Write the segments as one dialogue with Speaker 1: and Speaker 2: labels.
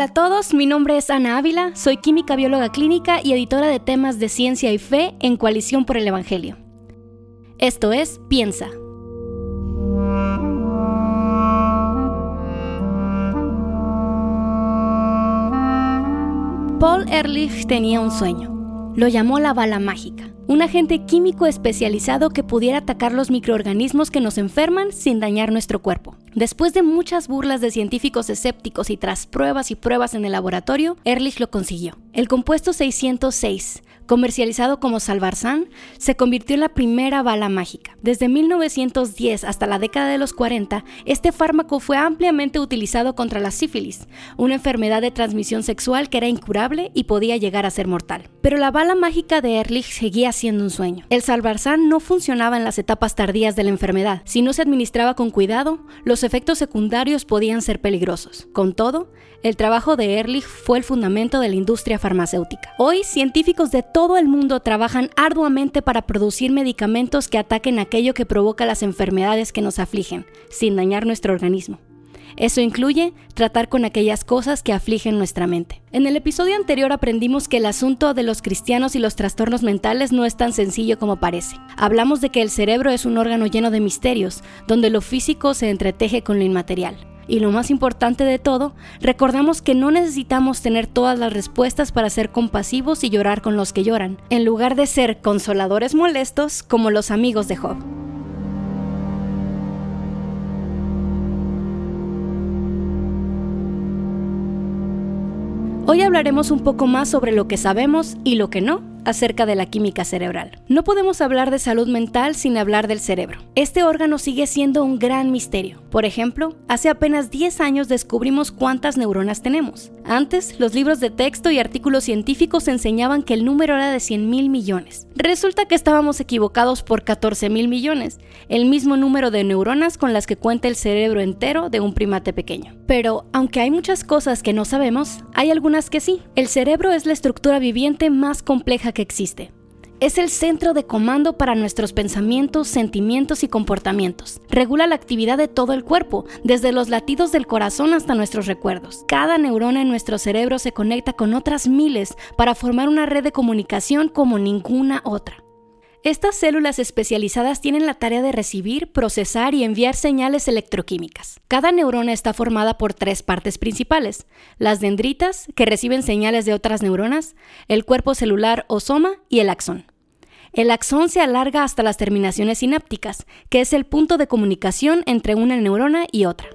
Speaker 1: Hola a todos, mi nombre es Ana Ávila, soy química bióloga clínica y editora de temas de ciencia y fe en Coalición por el Evangelio. Esto es Piensa. Paul Ehrlich tenía un sueño. Lo llamó la bala mágica un agente químico especializado que pudiera atacar los microorganismos que nos enferman sin dañar nuestro cuerpo. Después de muchas burlas de científicos escépticos y tras pruebas y pruebas en el laboratorio, Ehrlich lo consiguió. El compuesto 606, comercializado como Salvarsan, se convirtió en la primera bala mágica. Desde 1910 hasta la década de los 40, este fármaco fue ampliamente utilizado contra la sífilis, una enfermedad de transmisión sexual que era incurable y podía llegar a ser mortal. Pero la bala mágica de Ehrlich seguía siendo un sueño. El Salvarsan no funcionaba en las etapas tardías de la enfermedad. Si no se administraba con cuidado, los efectos secundarios podían ser peligrosos. Con todo, el trabajo de Ehrlich fue el fundamento de la industria farmacéutica. Hoy, científicos de todo el mundo trabajan arduamente para producir medicamentos que ataquen aquello que provoca las enfermedades que nos afligen, sin dañar nuestro organismo. Eso incluye tratar con aquellas cosas que afligen nuestra mente. En el episodio anterior aprendimos que el asunto de los cristianos y los trastornos mentales no es tan sencillo como parece. Hablamos de que el cerebro es un órgano lleno de misterios, donde lo físico se entreteje con lo inmaterial. Y lo más importante de todo, recordamos que no necesitamos tener todas las respuestas para ser compasivos y llorar con los que lloran, en lugar de ser consoladores molestos como los amigos de Job. Hoy hablaremos un poco más sobre lo que sabemos y lo que no acerca de la química cerebral. No podemos hablar de salud mental sin hablar del cerebro. Este órgano sigue siendo un gran misterio. Por ejemplo, hace apenas 10 años descubrimos cuántas neuronas tenemos. Antes, los libros de texto y artículos científicos enseñaban que el número era de 100 mil millones. Resulta que estábamos equivocados por 14 mil millones, el mismo número de neuronas con las que cuenta el cerebro entero de un primate pequeño. Pero, aunque hay muchas cosas que no sabemos, hay algunas que sí. El cerebro es la estructura viviente más compleja que existe. Es el centro de comando para nuestros pensamientos, sentimientos y comportamientos. Regula la actividad de todo el cuerpo, desde los latidos del corazón hasta nuestros recuerdos. Cada neurona en nuestro cerebro se conecta con otras miles para formar una red de comunicación como ninguna otra. Estas células especializadas tienen la tarea de recibir, procesar y enviar señales electroquímicas. Cada neurona está formada por tres partes principales, las dendritas, que reciben señales de otras neuronas, el cuerpo celular o soma y el axón. El axón se alarga hasta las terminaciones sinápticas, que es el punto de comunicación entre una neurona y otra.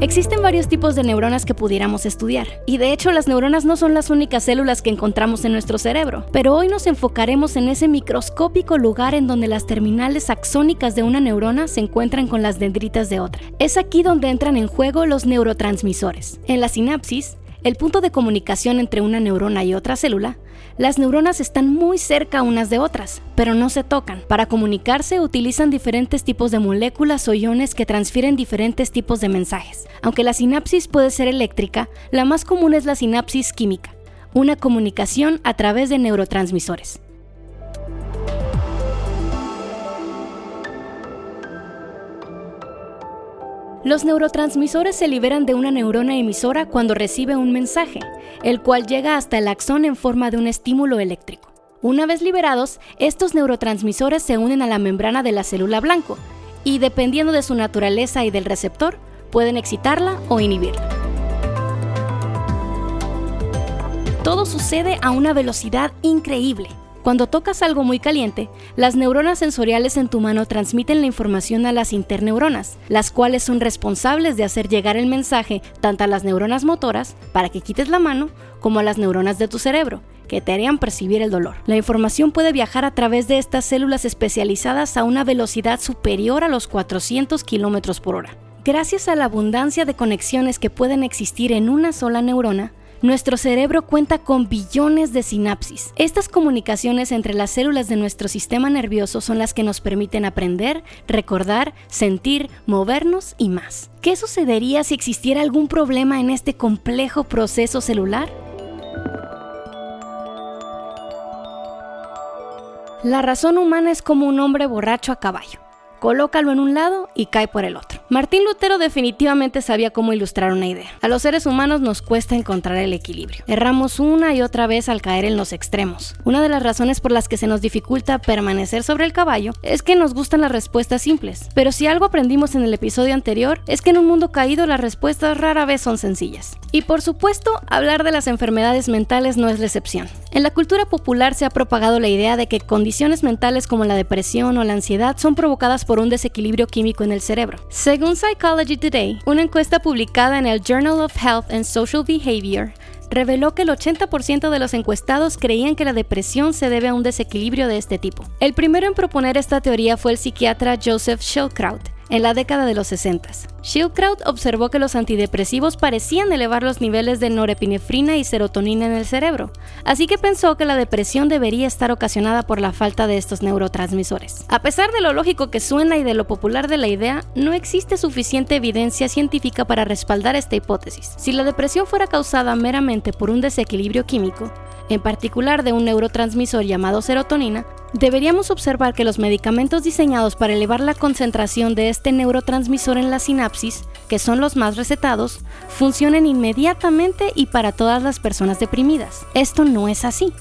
Speaker 1: Existen varios tipos de neuronas que pudiéramos estudiar, y de hecho las neuronas no son las únicas células que encontramos en nuestro cerebro, pero hoy nos enfocaremos en ese microscópico lugar en donde las terminales axónicas de una neurona se encuentran con las dendritas de otra. Es aquí donde entran en juego los neurotransmisores. En la sinapsis, el punto de comunicación entre una neurona y otra célula, las neuronas están muy cerca unas de otras, pero no se tocan. Para comunicarse utilizan diferentes tipos de moléculas o iones que transfieren diferentes tipos de mensajes. Aunque la sinapsis puede ser eléctrica, la más común es la sinapsis química, una comunicación a través de neurotransmisores. Los neurotransmisores se liberan de una neurona emisora cuando recibe un mensaje, el cual llega hasta el axón en forma de un estímulo eléctrico. Una vez liberados, estos neurotransmisores se unen a la membrana de la célula blanco y dependiendo de su naturaleza y del receptor, pueden excitarla o inhibirla. Todo sucede a una velocidad increíble. Cuando tocas algo muy caliente, las neuronas sensoriales en tu mano transmiten la información a las interneuronas, las cuales son responsables de hacer llegar el mensaje tanto a las neuronas motoras, para que quites la mano, como a las neuronas de tu cerebro, que te harían percibir el dolor. La información puede viajar a través de estas células especializadas a una velocidad superior a los 400 km por hora. Gracias a la abundancia de conexiones que pueden existir en una sola neurona, nuestro cerebro cuenta con billones de sinapsis. Estas comunicaciones entre las células de nuestro sistema nervioso son las que nos permiten aprender, recordar, sentir, movernos y más. ¿Qué sucedería si existiera algún problema en este complejo proceso celular? La razón humana es como un hombre borracho a caballo. Colócalo en un lado y cae por el otro. Martín Lutero definitivamente sabía cómo ilustrar una idea. A los seres humanos nos cuesta encontrar el equilibrio. Erramos una y otra vez al caer en los extremos. Una de las razones por las que se nos dificulta permanecer sobre el caballo es que nos gustan las respuestas simples. Pero si algo aprendimos en el episodio anterior es que en un mundo caído las respuestas rara vez son sencillas. Y por supuesto, hablar de las enfermedades mentales no es la excepción. En la cultura popular se ha propagado la idea de que condiciones mentales como la depresión o la ansiedad son provocadas por un desequilibrio químico en el cerebro. Según Psychology Today, una encuesta publicada en el Journal of Health and Social Behavior reveló que el 80% de los encuestados creían que la depresión se debe a un desequilibrio de este tipo. El primero en proponer esta teoría fue el psiquiatra Joseph Schildkraut, en la década de los 60. Schildkraut observó que los antidepresivos parecían elevar los niveles de norepinefrina y serotonina en el cerebro, así que pensó que la depresión debería estar ocasionada por la falta de estos neurotransmisores. A pesar de lo lógico que suena y de lo popular de la idea, no existe suficiente evidencia científica para respaldar esta hipótesis. Si la depresión fuera causada meramente por un desequilibrio químico, en particular de un neurotransmisor llamado serotonina, deberíamos observar que los medicamentos diseñados para elevar la concentración de este neurotransmisor en la sinapsis, que son los más recetados, funcionen inmediatamente y para todas las personas deprimidas. Esto no es así.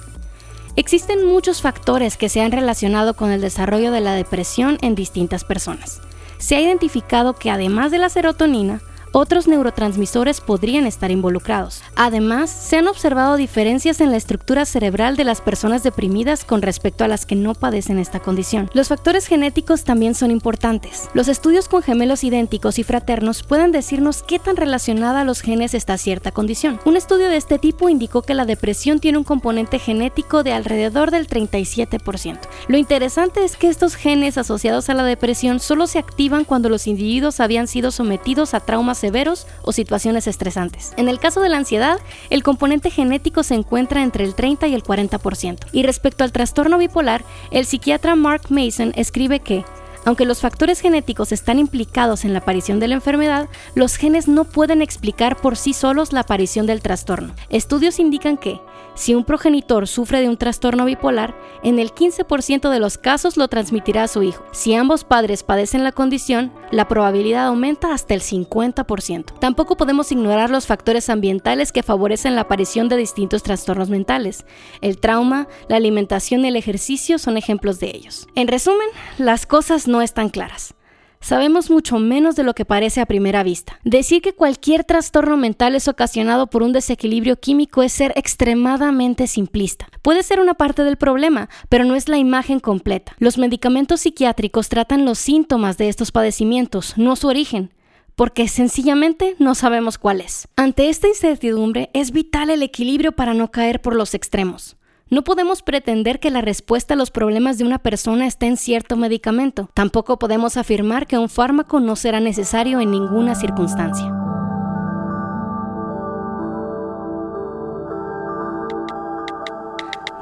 Speaker 1: Existen muchos factores que se han relacionado con el desarrollo de la depresión en distintas personas. Se ha identificado que además de la serotonina, otros neurotransmisores podrían estar involucrados. Además, se han observado diferencias en la estructura cerebral de las personas deprimidas con respecto a las que no padecen esta condición. Los factores genéticos también son importantes. Los estudios con gemelos idénticos y fraternos pueden decirnos qué tan relacionada a los genes está cierta condición. Un estudio de este tipo indicó que la depresión tiene un componente genético de alrededor del 37%. Lo interesante es que estos genes asociados a la depresión solo se activan cuando los individuos habían sido sometidos a traumas severos o situaciones estresantes. En el caso de la ansiedad, el componente genético se encuentra entre el 30 y el 40%. Y respecto al trastorno bipolar, el psiquiatra Mark Mason escribe que aunque los factores genéticos están implicados en la aparición de la enfermedad, los genes no pueden explicar por sí solos la aparición del trastorno. Estudios indican que, si un progenitor sufre de un trastorno bipolar, en el 15% de los casos lo transmitirá a su hijo. Si ambos padres padecen la condición, la probabilidad aumenta hasta el 50%. Tampoco podemos ignorar los factores ambientales que favorecen la aparición de distintos trastornos mentales. El trauma, la alimentación y el ejercicio son ejemplos de ellos. En resumen, las cosas no están claras sabemos mucho menos de lo que parece a primera vista. Decir que cualquier trastorno mental es ocasionado por un desequilibrio químico es ser extremadamente simplista. Puede ser una parte del problema, pero no es la imagen completa. Los medicamentos psiquiátricos tratan los síntomas de estos padecimientos, no su origen porque sencillamente no sabemos cuál es. Ante esta incertidumbre es vital el equilibrio para no caer por los extremos. No podemos pretender que la respuesta a los problemas de una persona está en cierto medicamento. Tampoco podemos afirmar que un fármaco no será necesario en ninguna circunstancia.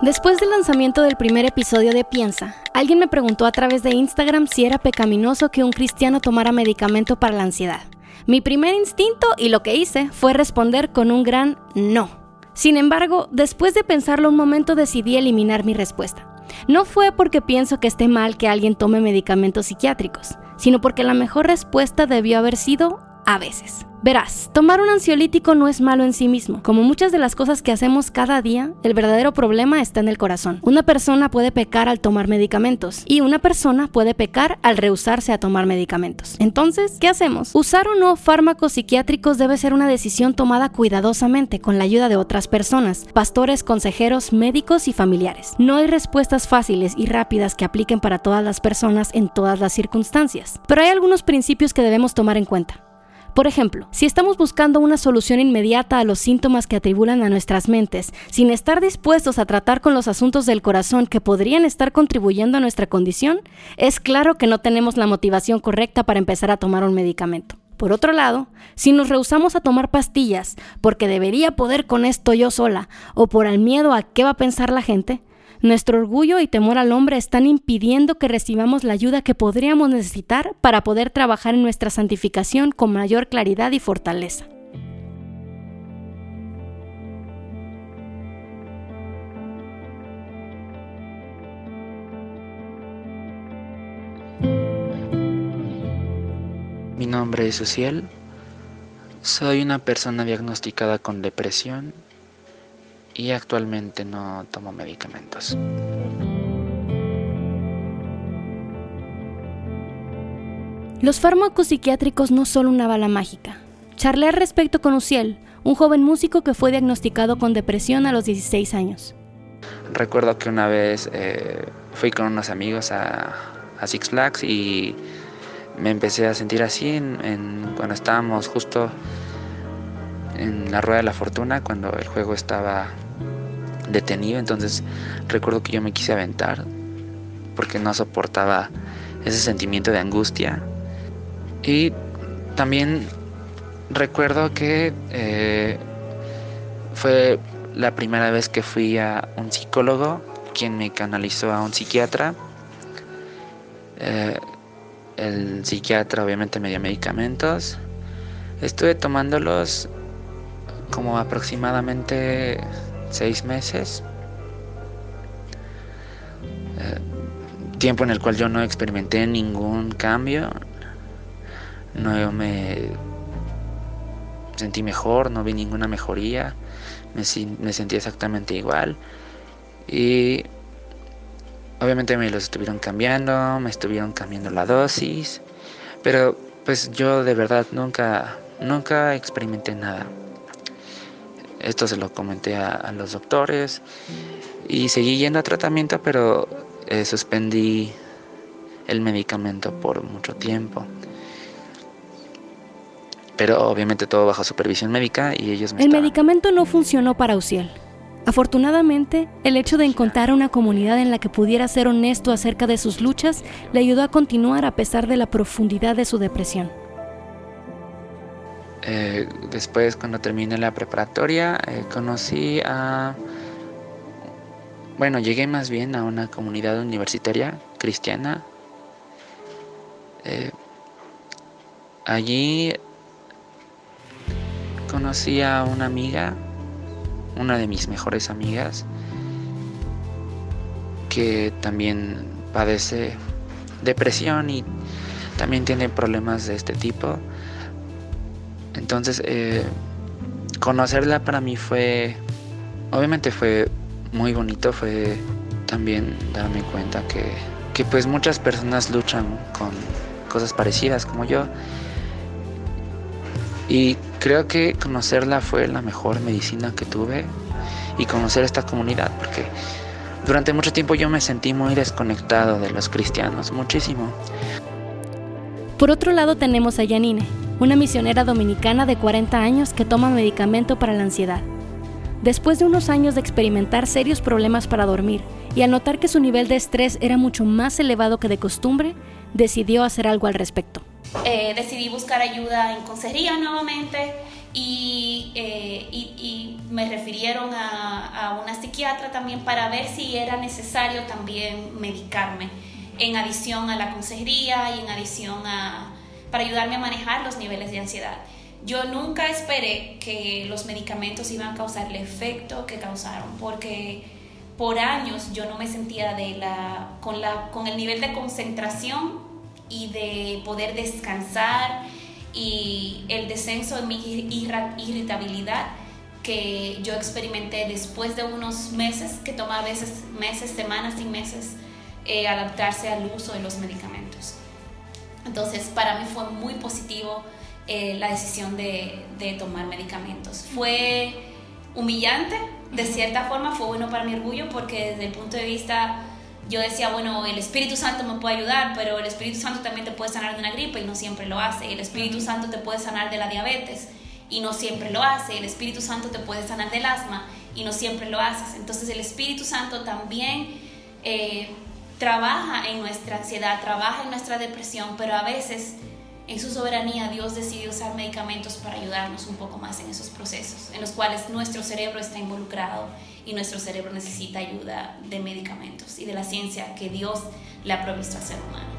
Speaker 1: Después del lanzamiento del primer episodio de Piensa, alguien me preguntó a través de Instagram si era pecaminoso que un cristiano tomara medicamento para la ansiedad. Mi primer instinto y lo que hice fue responder con un gran no. Sin embargo, después de pensarlo un momento decidí eliminar mi respuesta. No fue porque pienso que esté mal que alguien tome medicamentos psiquiátricos, sino porque la mejor respuesta debió haber sido a veces. Verás, tomar un ansiolítico no es malo en sí mismo. Como muchas de las cosas que hacemos cada día, el verdadero problema está en el corazón. Una persona puede pecar al tomar medicamentos y una persona puede pecar al rehusarse a tomar medicamentos. Entonces, ¿qué hacemos? Usar o no fármacos psiquiátricos debe ser una decisión tomada cuidadosamente con la ayuda de otras personas, pastores, consejeros, médicos y familiares. No hay respuestas fáciles y rápidas que apliquen para todas las personas en todas las circunstancias, pero hay algunos principios que debemos tomar en cuenta. Por ejemplo, si estamos buscando una solución inmediata a los síntomas que atribulan a nuestras mentes, sin estar dispuestos a tratar con los asuntos del corazón que podrían estar contribuyendo a nuestra condición, es claro que no tenemos la motivación correcta para empezar a tomar un medicamento. Por otro lado, si nos rehusamos a tomar pastillas porque debería poder con esto yo sola o por el miedo a qué va a pensar la gente, nuestro orgullo y temor al hombre están impidiendo que recibamos la ayuda que podríamos necesitar para poder trabajar en nuestra santificación con mayor claridad y fortaleza.
Speaker 2: Mi nombre es Uciel. Soy una persona diagnosticada con depresión y actualmente no tomo medicamentos.
Speaker 1: Los fármacos psiquiátricos no son una bala mágica. Charlé al respecto con Uciel, un joven músico que fue diagnosticado con depresión a los 16 años.
Speaker 2: Recuerdo que una vez eh, fui con unos amigos a, Six Flags y me empecé a sentir así cuando estábamos justo en la rueda de la fortuna, cuando el juego estaba detenido. Entonces recuerdo que yo me quise aventar porque no soportaba ese sentimiento de angustia. Y también recuerdo que eh, fue la primera vez que fui a un psicólogo, quien me canalizó a un psiquiatra. Eh, el psiquiatra obviamente me dio medicamentos. Estuve tomándolos como aproximadamente seis meses. Eh, tiempo en el cual yo no experimenté ningún cambio. No me sentí mejor, no vi ninguna mejoría. Me, me sentí exactamente igual. Y obviamente me los estuvieron cambiando, me estuvieron cambiando la dosis. Pero pues yo de verdad nunca, nunca experimenté nada. Esto se lo comenté a, los doctores y seguí yendo a tratamiento, pero eh, suspendí el medicamento por mucho tiempo. Pero obviamente todo bajo supervisión médica y ellos
Speaker 1: me El medicamento no funcionó para Uciel. Afortunadamente, el hecho de encontrar una comunidad en la que pudiera ser honesto acerca de sus luchas le ayudó a continuar a pesar de la profundidad de su depresión.
Speaker 2: Eh, después, cuando terminé la preparatoria, eh, conocí a... Bueno, llegué más bien a una comunidad universitaria cristiana. Eh, allí conocí a una amiga, una de mis mejores amigas, que también padece depresión y también tiene problemas de este tipo. Entonces, eh, conocerla para mí fue, obviamente fue muy bonito, fue también darme cuenta que, que pues muchas personas luchan con cosas parecidas como yo. Y creo que conocerla fue la mejor medicina que tuve y conocer esta comunidad, porque durante mucho tiempo yo me sentí muy desconectado de los cristianos, muchísimo.
Speaker 1: Por otro lado tenemos a Yanine, una misionera dominicana de 40 años que toma medicamento para la ansiedad. Después de unos años de experimentar serios problemas para dormir y al notar que su nivel de estrés era mucho más elevado que de costumbre, decidió hacer algo al respecto.
Speaker 3: Eh, decidí buscar ayuda en consejería nuevamente y, eh, me refirieron a, una psiquiatra también para ver si era necesario también medicarme en adición a la consejería y en adición a para ayudarme a manejar los niveles de ansiedad. Yo nunca esperé que los medicamentos iban a causar el efecto que causaron porque por años yo no me sentía con, el nivel de concentración y de poder descansar y el descenso de mi irritabilidad que yo experimenté después de unos meses, que toma a veces meses, semanas y meses, eh, adaptarse al uso de los medicamentos. Entonces, para mí fue muy positivo eh, la decisión de, de, tomar medicamentos. Fue humillante, de cierta forma, fue bueno para mi orgullo, porque desde el punto de vista yo decía, bueno, el Espíritu Santo me puede ayudar, pero el Espíritu Santo también te puede sanar de una gripe y no siempre lo hace. El Espíritu Santo te puede sanar de la diabetes y no siempre lo hace. El Espíritu Santo te puede sanar del asma y no siempre lo haces. Entonces el Espíritu Santo también eh, trabaja en nuestra ansiedad, trabaja en nuestra depresión, pero a veces en su soberanía Dios decide usar medicamentos para ayudarnos un poco más en esos procesos, en los cuales nuestro cerebro está involucrado y nuestro cerebro necesita ayuda de medicamentos y de la ciencia que Dios le ha provisto al ser humano.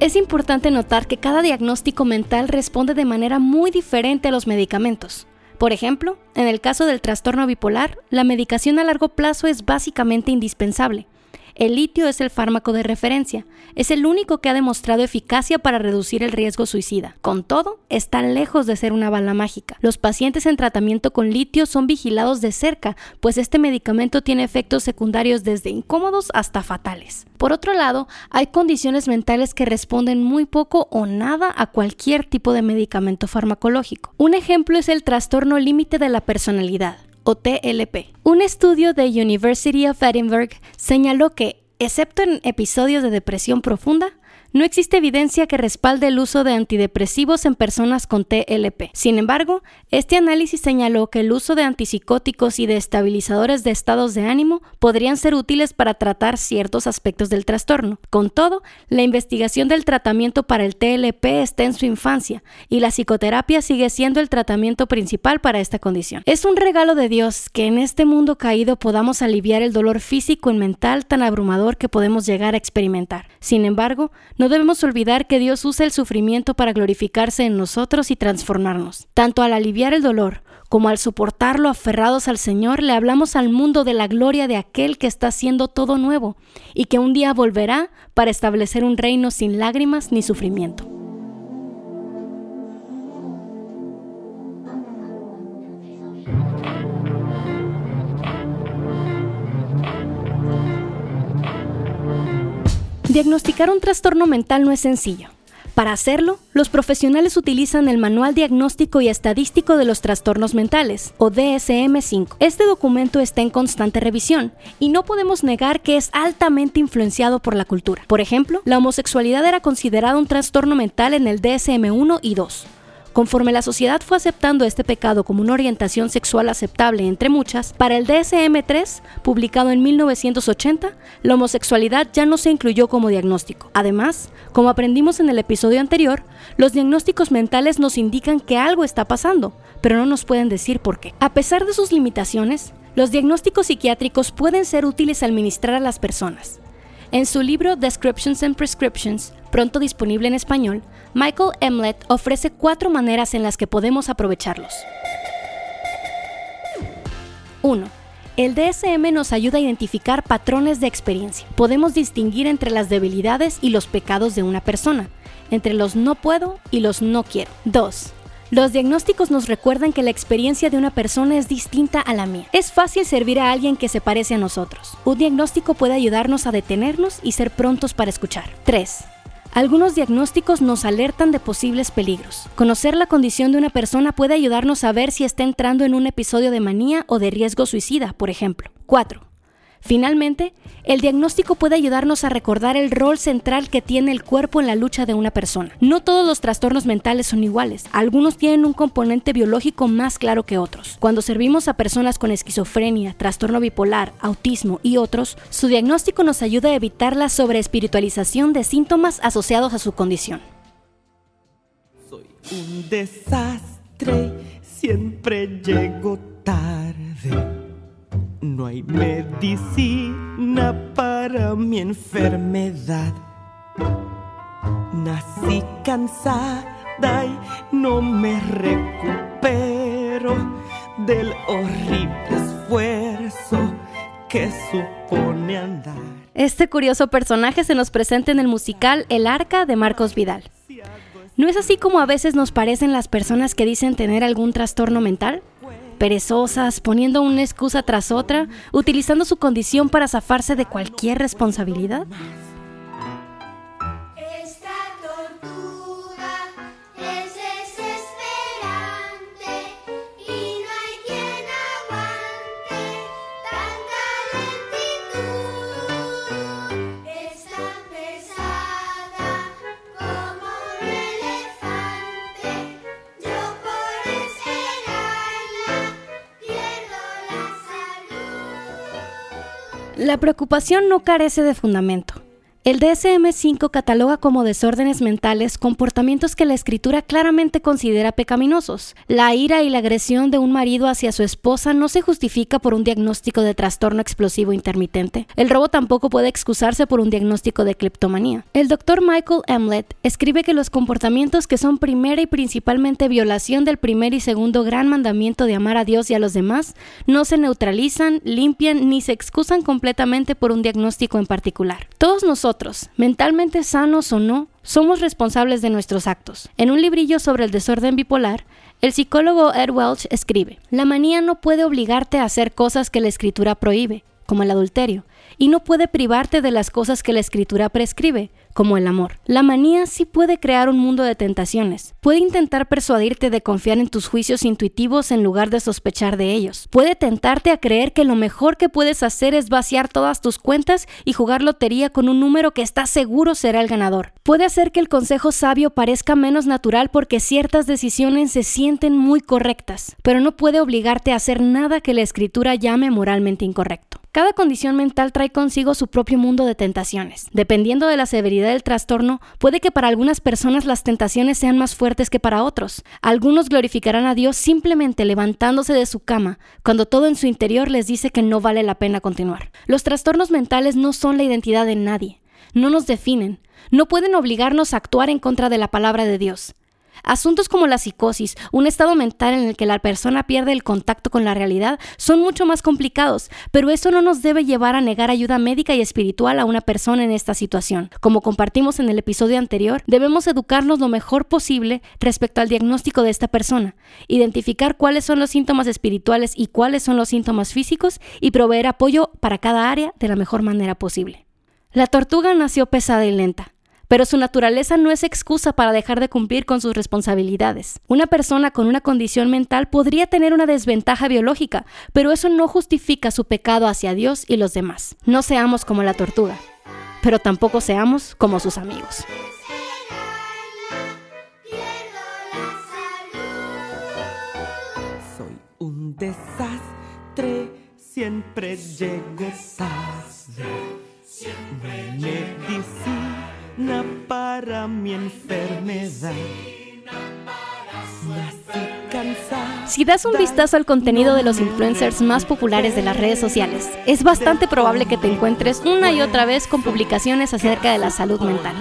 Speaker 1: Es importante notar que cada diagnóstico mental responde de manera muy diferente a los medicamentos. Por ejemplo, en el caso del trastorno bipolar, la medicación a largo plazo es básicamente indispensable, El litio es el fármaco de referencia. Es el único que ha demostrado eficacia para reducir el riesgo suicida. Con todo, está lejos de ser una bala mágica. Los pacientes en tratamiento con litio son vigilados de cerca, pues este medicamento tiene efectos secundarios desde incómodos hasta fatales. Por otro lado, hay condiciones mentales que responden muy poco o nada a cualquier tipo de medicamento farmacológico. Un ejemplo es el trastorno límite de la personalidad o TLP. Un estudio de University of Edinburgh señaló que, excepto en episodios de depresión profunda, no existe evidencia que respalde el uso de antidepresivos en personas con TLP. Sin embargo, este análisis señaló que el uso de antipsicóticos y de estabilizadores de estados de ánimo podrían ser útiles para tratar ciertos aspectos del trastorno. Con todo, la investigación del tratamiento para el TLP está en su infancia y la psicoterapia sigue siendo el tratamiento principal para esta condición. Es un regalo de Dios que en este mundo caído podamos aliviar el dolor físico y mental tan abrumador que podemos llegar a experimentar. Sin embargo, no debemos olvidar que Dios usa el sufrimiento para glorificarse en nosotros y transformarnos. Tanto al aliviar el dolor como al soportarlo aferrados al Señor, le hablamos al mundo de la gloria de aquel que está haciendo todo nuevo y que un día volverá para establecer un reino sin lágrimas ni sufrimiento. Diagnosticar un trastorno mental no es sencillo. Para hacerlo, los profesionales utilizan el Manual Diagnóstico y Estadístico de los Trastornos Mentales, o DSM-5. Este documento está en constante revisión, y no podemos negar que es altamente influenciado por la cultura. Por ejemplo, la homosexualidad era considerada un trastorno mental en el DSM-1 y 2, Conforme la sociedad fue aceptando este pecado como una orientación sexual aceptable entre muchas, para el DSM-3, publicado en 1980, la homosexualidad ya no se incluyó como diagnóstico. Además, como aprendimos en el episodio anterior, los diagnósticos mentales nos indican que algo está pasando, pero no nos pueden decir por qué. A pesar de sus limitaciones, los diagnósticos psiquiátricos pueden ser útiles al administrar a las personas. En su libro Descriptions and Prescriptions, pronto disponible en español, Michael Emlet ofrece cuatro maneras en las que podemos aprovecharlos. 1. El DSM nos ayuda a identificar patrones de experiencia. Podemos distinguir entre las debilidades y los pecados de una persona, entre los no puedo y los no quiero. 2. Los diagnósticos nos recuerdan que la experiencia de una persona es distinta a la mía. Es fácil servir a alguien que se parece a nosotros. Un diagnóstico puede ayudarnos a detenernos y ser prontos para escuchar. 3. Algunos diagnósticos nos alertan de posibles peligros. Conocer la condición de una persona puede ayudarnos a ver si está entrando en un episodio de manía o de riesgo suicida, por ejemplo. 4. Finalmente, el diagnóstico puede ayudarnos a recordar el rol central que tiene el cuerpo en la lucha de una persona. No todos los trastornos mentales son iguales, algunos tienen un componente biológico más claro que otros. Cuando servimos a personas con esquizofrenia, trastorno bipolar, autismo y otros, su diagnóstico nos ayuda a evitar la sobreespiritualización de síntomas asociados a su condición.
Speaker 4: Soy un desastre, siempre llego tarde no hay medicina para mi enfermedad. Nací cansada y no me recupero del horrible esfuerzo que supone andar.
Speaker 1: Este curioso personaje se nos presenta en el musical El Arca de Marcos Vidal. ¿No es así como a veces nos parecen las personas que dicen tener algún trastorno mental? Perezosas, poniendo una excusa tras otra, utilizando su condición para zafarse de cualquier responsabilidad? La preocupación no carece de fundamento. El DSM-5 cataloga como desórdenes mentales comportamientos que la escritura claramente considera pecaminosos. La ira y la agresión de un marido hacia su esposa no se justifica por un diagnóstico de trastorno explosivo intermitente. El robo tampoco puede excusarse por un diagnóstico de cleptomanía. El doctor Michael Emlet escribe que los comportamientos que son primera y principalmente violación del primer y segundo gran mandamiento de amar a Dios y a los demás no se neutralizan, limpian ni se excusan completamente por un diagnóstico en particular. Todos nosotros mentalmente sanos o no, somos responsables de nuestros actos. En un librillo sobre el desorden bipolar, el psicólogo Ed Welch escribe, La manía no puede obligarte a hacer cosas que la escritura prohíbe, como el adulterio, y no puede privarte de las cosas que la escritura prescribe, como el amor. La manía sí puede crear un mundo de tentaciones. Puede intentar persuadirte de confiar en tus juicios intuitivos en lugar de sospechar de ellos. Puede tentarte a creer que lo mejor que puedes hacer es vaciar todas tus cuentas y jugar lotería con un número que estás seguro será el ganador. Puede hacer que el consejo sabio parezca menos natural porque ciertas decisiones se sienten muy correctas, pero no puede obligarte a hacer nada que la escritura llame moralmente incorrecto. Cada condición mental trae consigo su propio mundo de tentaciones. Dependiendo de la severidad del trastorno, puede que para algunas personas las tentaciones sean más fuertes que para otros. Algunos glorificarán a Dios simplemente levantándose de su cama, cuando todo en su interior les dice que no vale la pena continuar. Los trastornos mentales no son la identidad de nadie, no nos definen, no pueden obligarnos a actuar en contra de la palabra de Dios. Asuntos como la psicosis, un estado mental en el que la persona pierde el contacto con la realidad, son mucho más complicados, pero eso no nos debe llevar a negar ayuda médica y espiritual a una persona en esta situación. Como compartimos en el episodio anterior, debemos educarnos lo mejor posible respecto al diagnóstico de esta persona, identificar cuáles son los síntomas espirituales y cuáles son los síntomas físicos y proveer apoyo para cada área de la mejor manera posible. La tortuga nació pesada y lenta pero su naturaleza no es excusa para dejar de cumplir con sus responsabilidades. Una persona con una condición mental podría tener una desventaja biológica, pero eso no justifica su pecado hacia Dios y los demás. No seamos como la tortuga, pero tampoco seamos como sus amigos.
Speaker 4: Soy un desastre, siempre llego tarde. Siempre para mi enfermedad.
Speaker 1: Si das un vistazo al contenido de los influencers más populares de las redes sociales, es bastante probable que te encuentres una y otra vez con publicaciones acerca de la salud mental.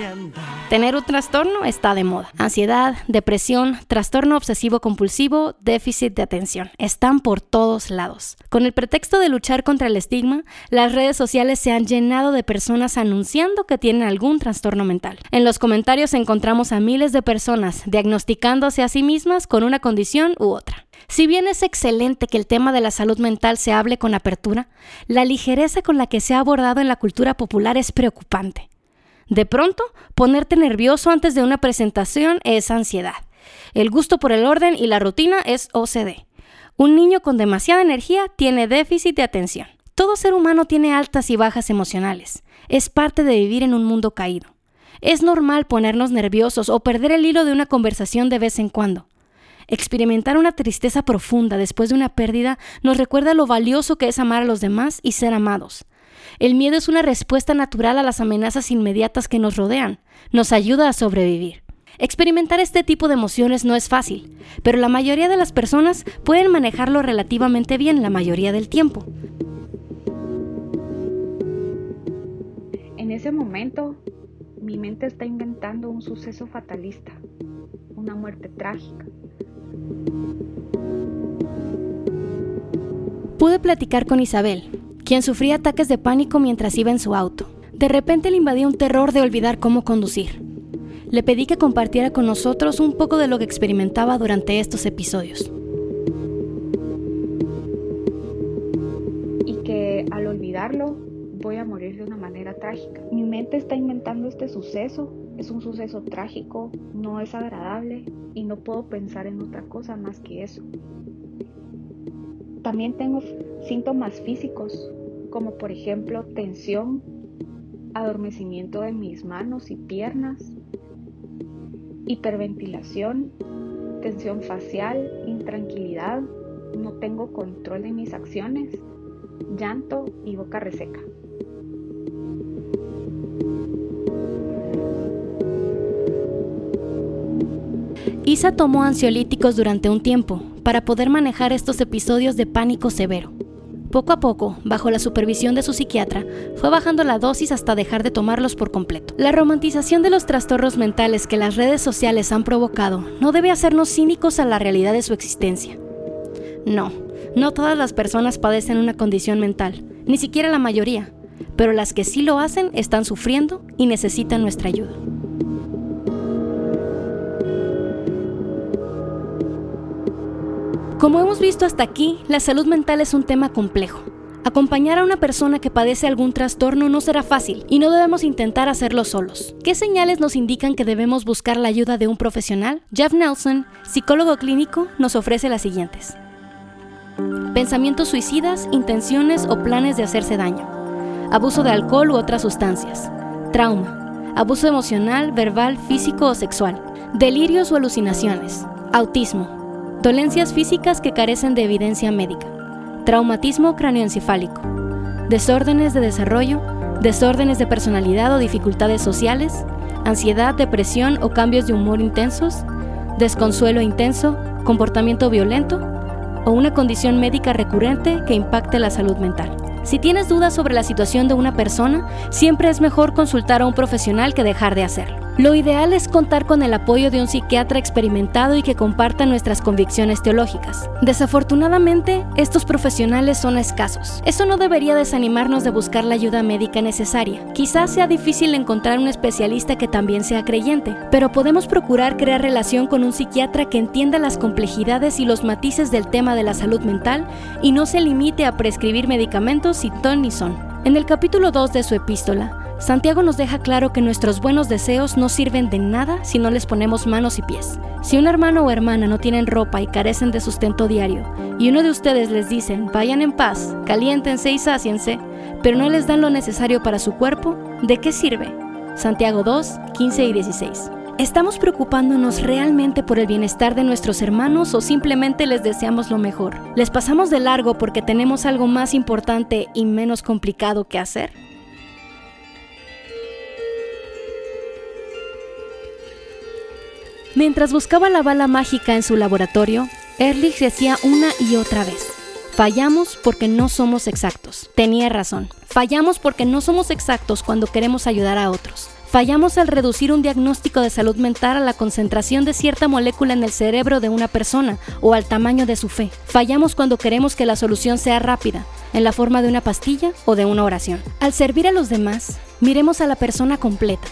Speaker 1: Tener un trastorno está de moda. Ansiedad, depresión, trastorno obsesivo compulsivo, déficit de atención. Están por todos lados. Con el pretexto de luchar contra el estigma, las redes sociales se han llenado de personas anunciando que tienen algún trastorno mental. En los comentarios encontramos a miles de personas diagnosticándose a sí mismas con una condición u otra. Si bien es excelente que el tema de la salud mental se hable con apertura, la ligereza con la que se ha abordado en la cultura popular es preocupante. De pronto, ponerte nervioso antes de una presentación es ansiedad. El gusto por el orden y la rutina es OCD. Un niño con demasiada energía tiene déficit de atención. Todo ser humano tiene altas y bajas emocionales. Es parte de vivir en un mundo caído. Es normal ponernos nerviosos o perder el hilo de una conversación de vez en cuando. Experimentar una tristeza profunda después de una pérdida nos recuerda lo valioso que es amar a los demás y ser amados. El miedo es una respuesta natural a las amenazas inmediatas que nos rodean. Nos ayuda a sobrevivir. Experimentar este tipo de emociones no es fácil, pero la mayoría de las personas pueden manejarlo relativamente bien la mayoría del tiempo.
Speaker 5: En ese momento, mi mente está inventando un suceso fatalista, una muerte trágica.
Speaker 1: Pude platicar con Isabel, quien sufría ataques de pánico mientras iba en su auto. De repente le invadía un terror de olvidar cómo conducir. Le pedí que compartiera con nosotros un poco de lo que experimentaba durante estos episodios.
Speaker 5: Y que al olvidarlo voy a morir de una manera trágica. Mi mente está inventando este suceso, es un suceso trágico, no es agradable y no puedo pensar en otra cosa más que eso. También tengo síntomas físicos, como por ejemplo tensión, adormecimiento de mis manos y piernas, hiperventilación, tensión facial, intranquilidad, no tengo control de mis acciones, llanto y boca reseca.
Speaker 1: Lisa tomó ansiolíticos durante un tiempo para poder manejar estos episodios de pánico severo. Poco a poco, bajo la supervisión de su psiquiatra, fue bajando la dosis hasta dejar de tomarlos por completo. La romantización de los trastornos mentales que las redes sociales han provocado no debe hacernos cínicos a la realidad de su existencia. No, no todas las personas padecen una condición mental, ni siquiera la mayoría, pero las que sí lo hacen están sufriendo y necesitan nuestra ayuda. Como hemos visto hasta aquí, la salud mental es un tema complejo. Acompañar a una persona que padece algún trastorno no será fácil y no debemos intentar hacerlo solos. ¿Qué señales nos indican que debemos buscar la ayuda de un profesional? Jeff Nelson, psicólogo clínico, nos ofrece las siguientes. Pensamientos suicidas, intenciones o planes de hacerse daño. Abuso de alcohol u otras sustancias. Trauma. Abuso emocional, verbal, físico o sexual. Delirios o alucinaciones. Autismo dolencias físicas que carecen de evidencia médica, traumatismo cráneoencefálico, desórdenes de desarrollo, desórdenes de personalidad o dificultades sociales, ansiedad, depresión o cambios de humor intensos, desconsuelo intenso, comportamiento violento o una condición médica recurrente que impacte la salud mental. Si tienes dudas sobre la situación de una persona, siempre es mejor consultar a un profesional que dejar de hacerlo. Lo ideal es contar con el apoyo de un psiquiatra experimentado y que comparta nuestras convicciones teológicas. Desafortunadamente, estos profesionales son escasos. Eso no debería desanimarnos de buscar la ayuda médica necesaria. Quizás sea difícil encontrar un especialista que también sea creyente, pero podemos procurar crear relación con un psiquiatra que entienda las complejidades y los matices del tema de la salud mental y no se limite a prescribir medicamentos sin ton ni son. En el capítulo 2 de su epístola, Santiago nos deja claro que nuestros buenos deseos no sirven de nada si no les ponemos manos y pies. Si un hermano o hermana no tienen ropa y carecen de sustento diario, y uno de ustedes les dicen, vayan en paz, caliéntense y sáciense, pero no les dan lo necesario para su cuerpo, ¿de qué sirve? Santiago 2, 15 y 16. ¿Estamos preocupándonos realmente por el bienestar de nuestros hermanos o simplemente les deseamos lo mejor? ¿Les pasamos de largo porque tenemos algo más importante y menos complicado que hacer? Mientras buscaba la bala mágica en su laboratorio, Ehrlich decía una y otra vez, fallamos porque no somos exactos. Tenía razón, fallamos porque no somos exactos cuando queremos ayudar a otros. Fallamos al reducir un diagnóstico de salud mental a la concentración de cierta molécula en el cerebro de una persona o al tamaño de su fe. Fallamos cuando queremos que la solución sea rápida, en la forma de una pastilla o de una oración. Al servir a los demás, miremos a la persona completa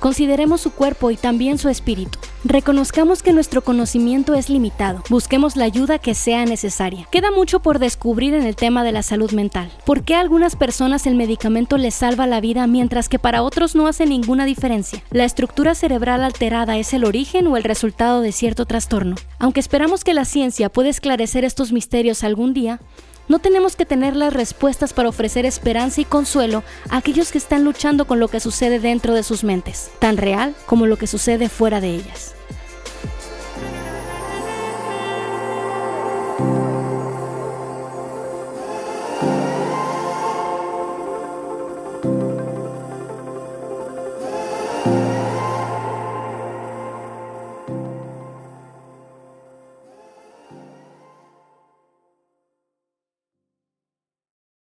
Speaker 1: Consideremos su cuerpo y también su espíritu. Reconozcamos que nuestro conocimiento es limitado. Busquemos la ayuda que sea necesaria. Queda mucho por descubrir en el tema de la salud mental. ¿Por qué a algunas personas el medicamento les salva la vida mientras que para otros no hace ninguna diferencia? ¿La estructura cerebral alterada es el origen o el resultado de cierto trastorno? Aunque esperamos que la ciencia pueda esclarecer estos misterios algún día, no tenemos que tener las respuestas para ofrecer esperanza y consuelo a aquellos que están luchando con lo que sucede dentro de sus mentes, tan real como lo que sucede fuera de ellas.